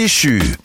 继续。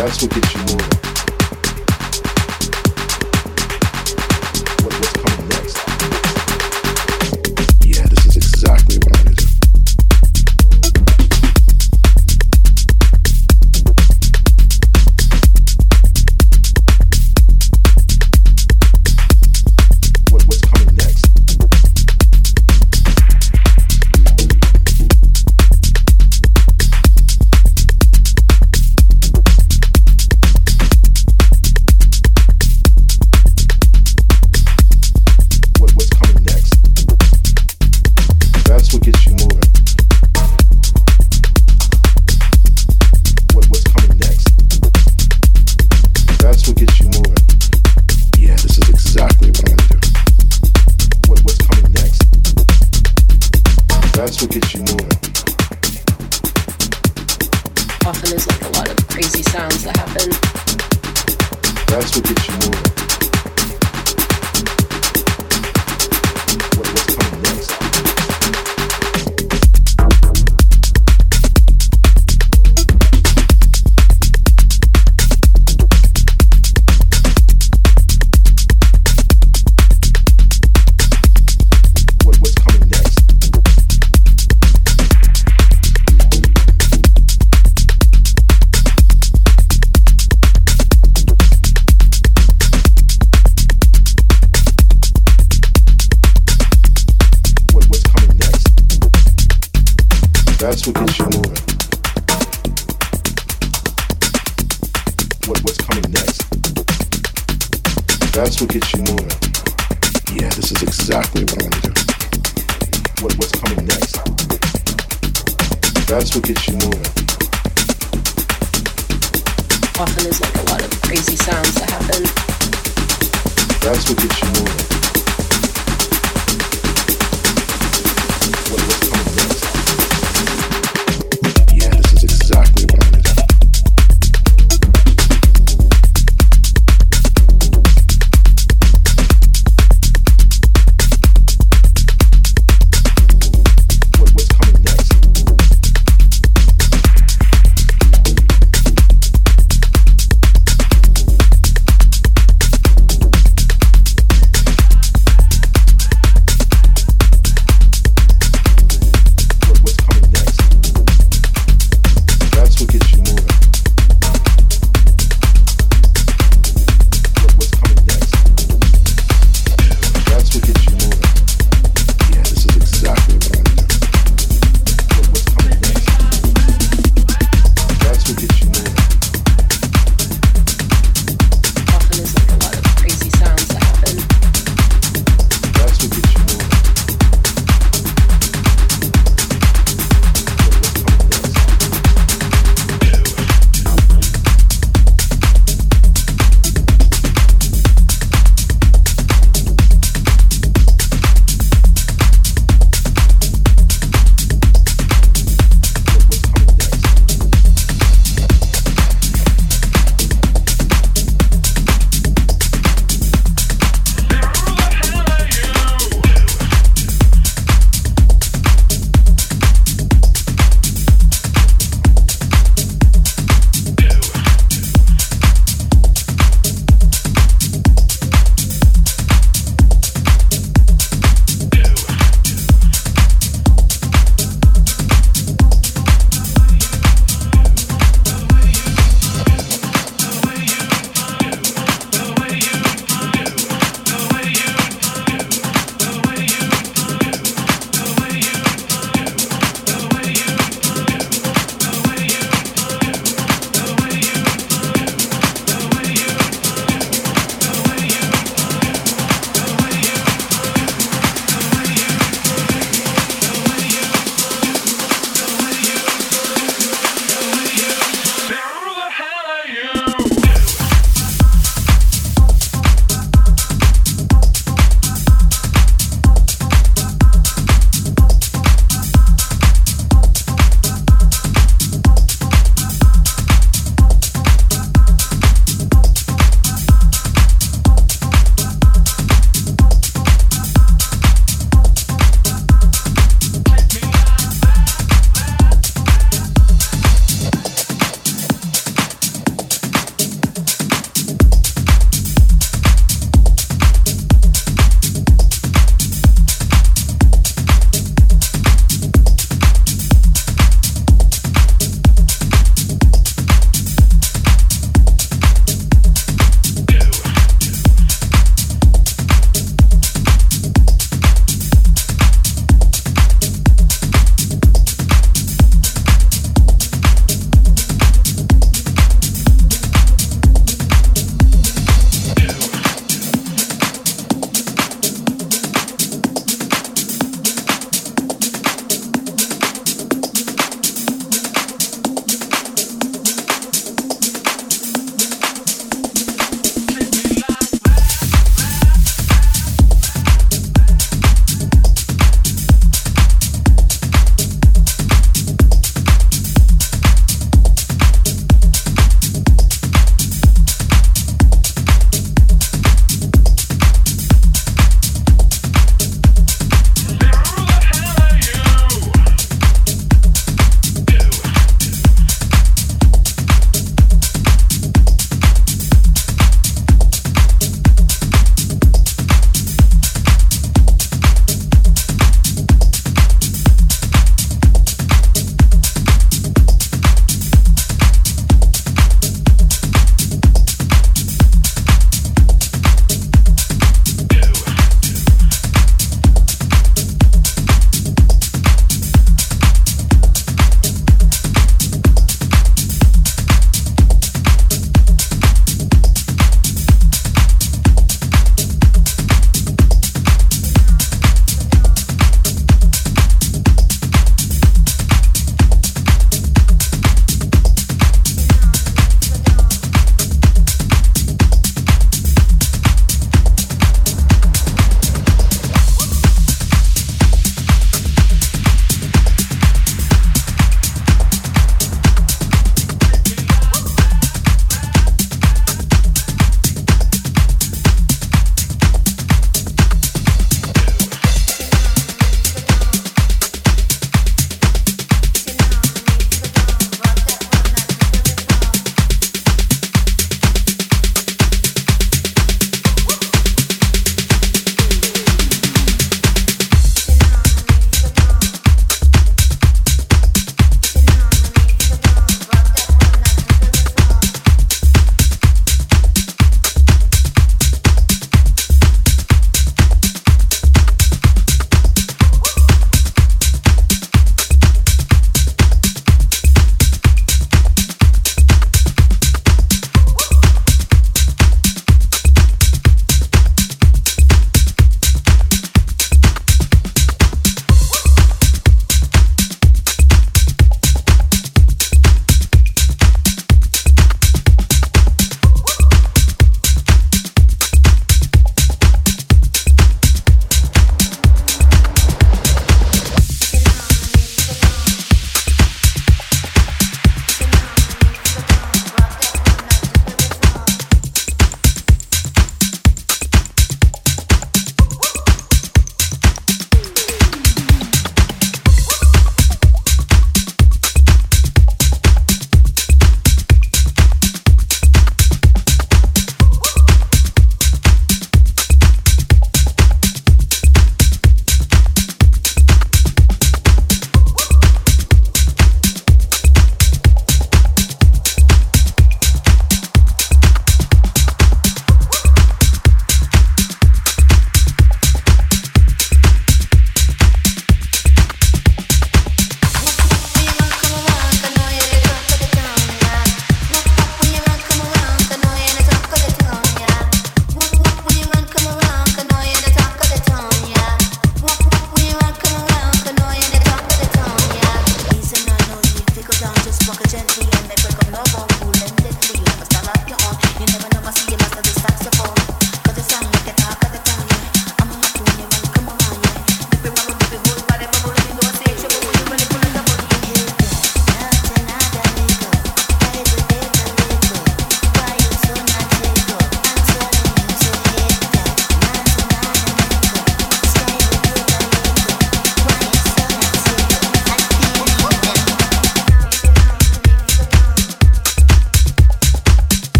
That's what gets you moving. off and there's like a lot of crazy sounds that happen. That's what gets you moving. that's what gets you moving. What's coming next? That's what gets you moving. Yeah, this is exactly what I to do. What's coming next? That's what gets you moving. Often like a lot of crazy sounds that happen. That's what gets you moving. What's coming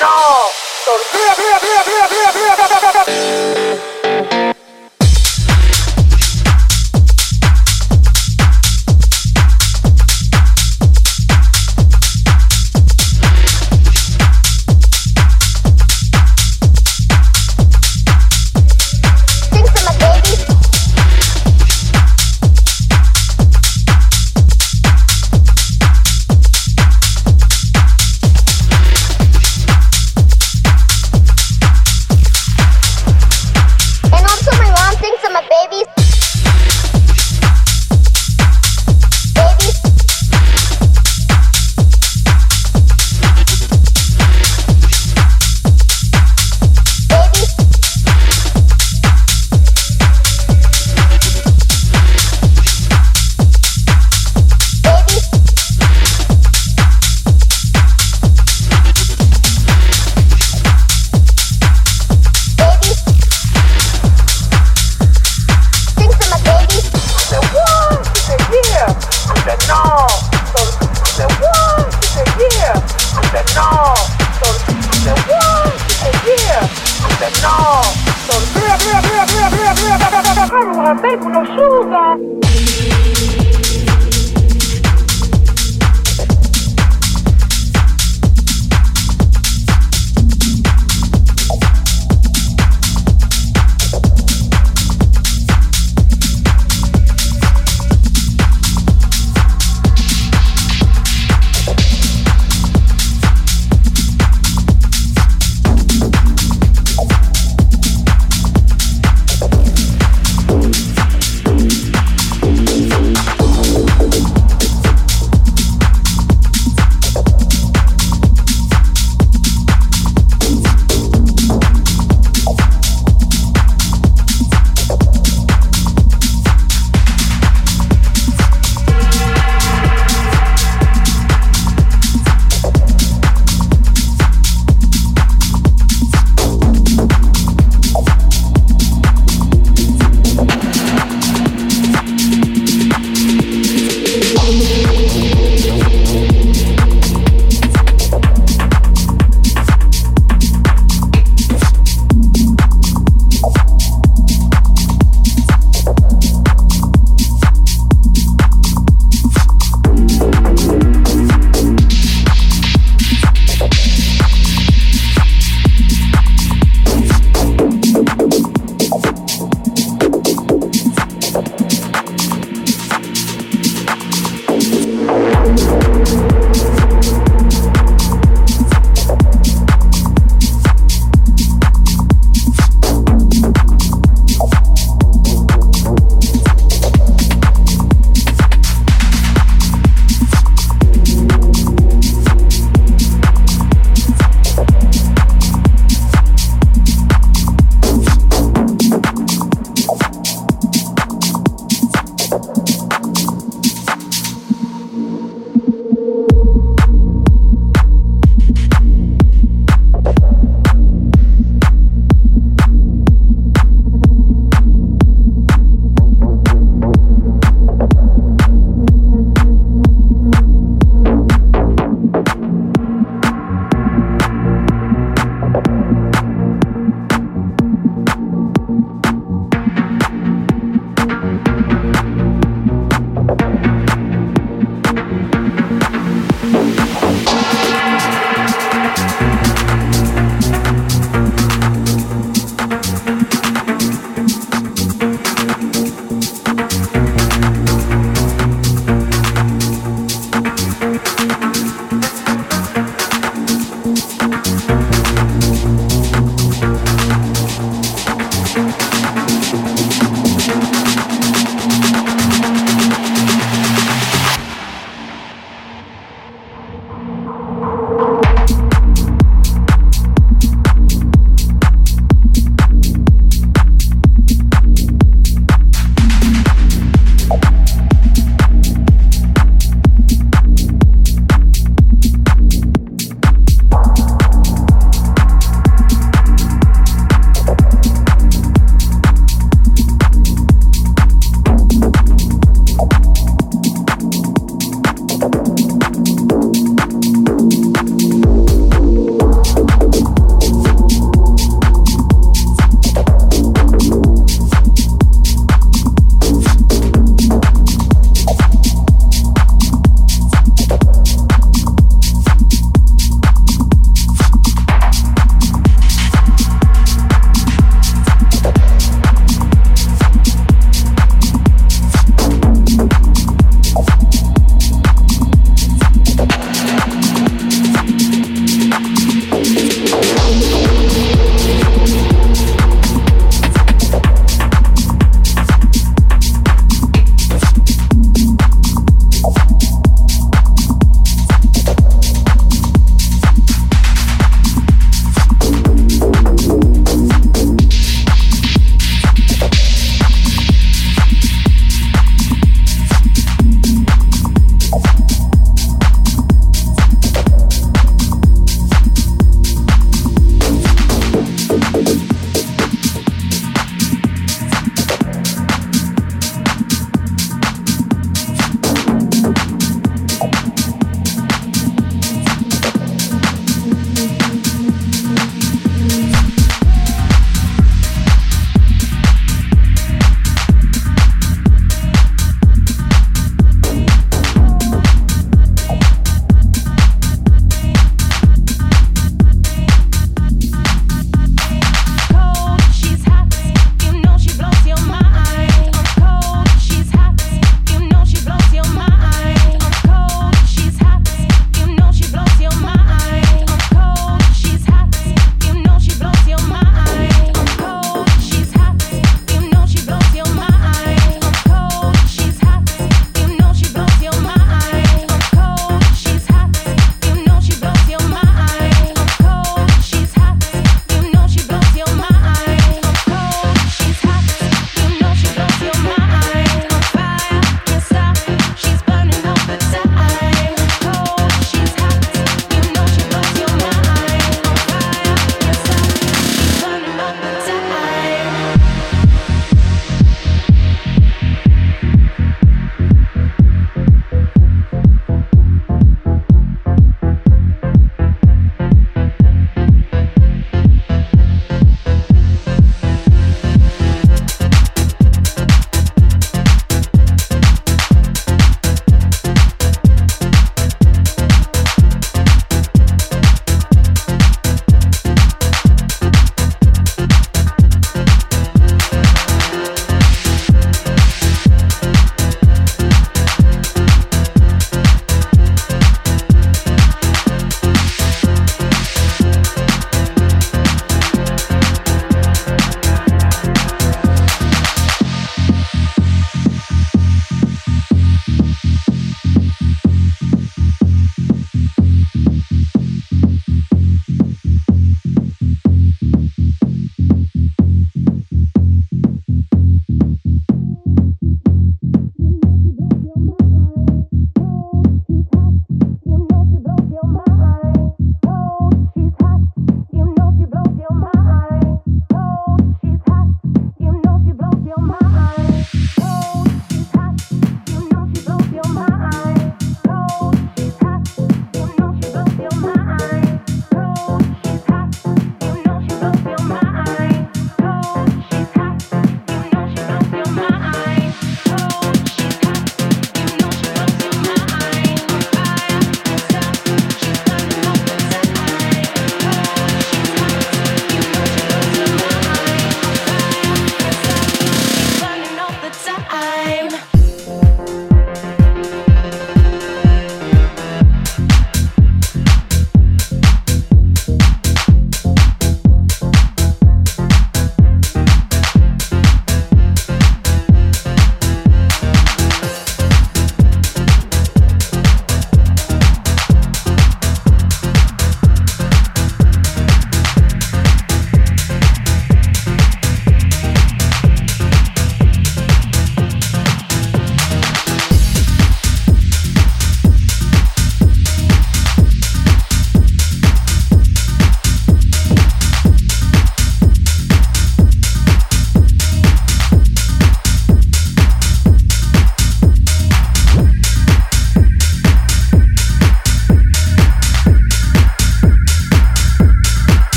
¡No! ¡Tortura,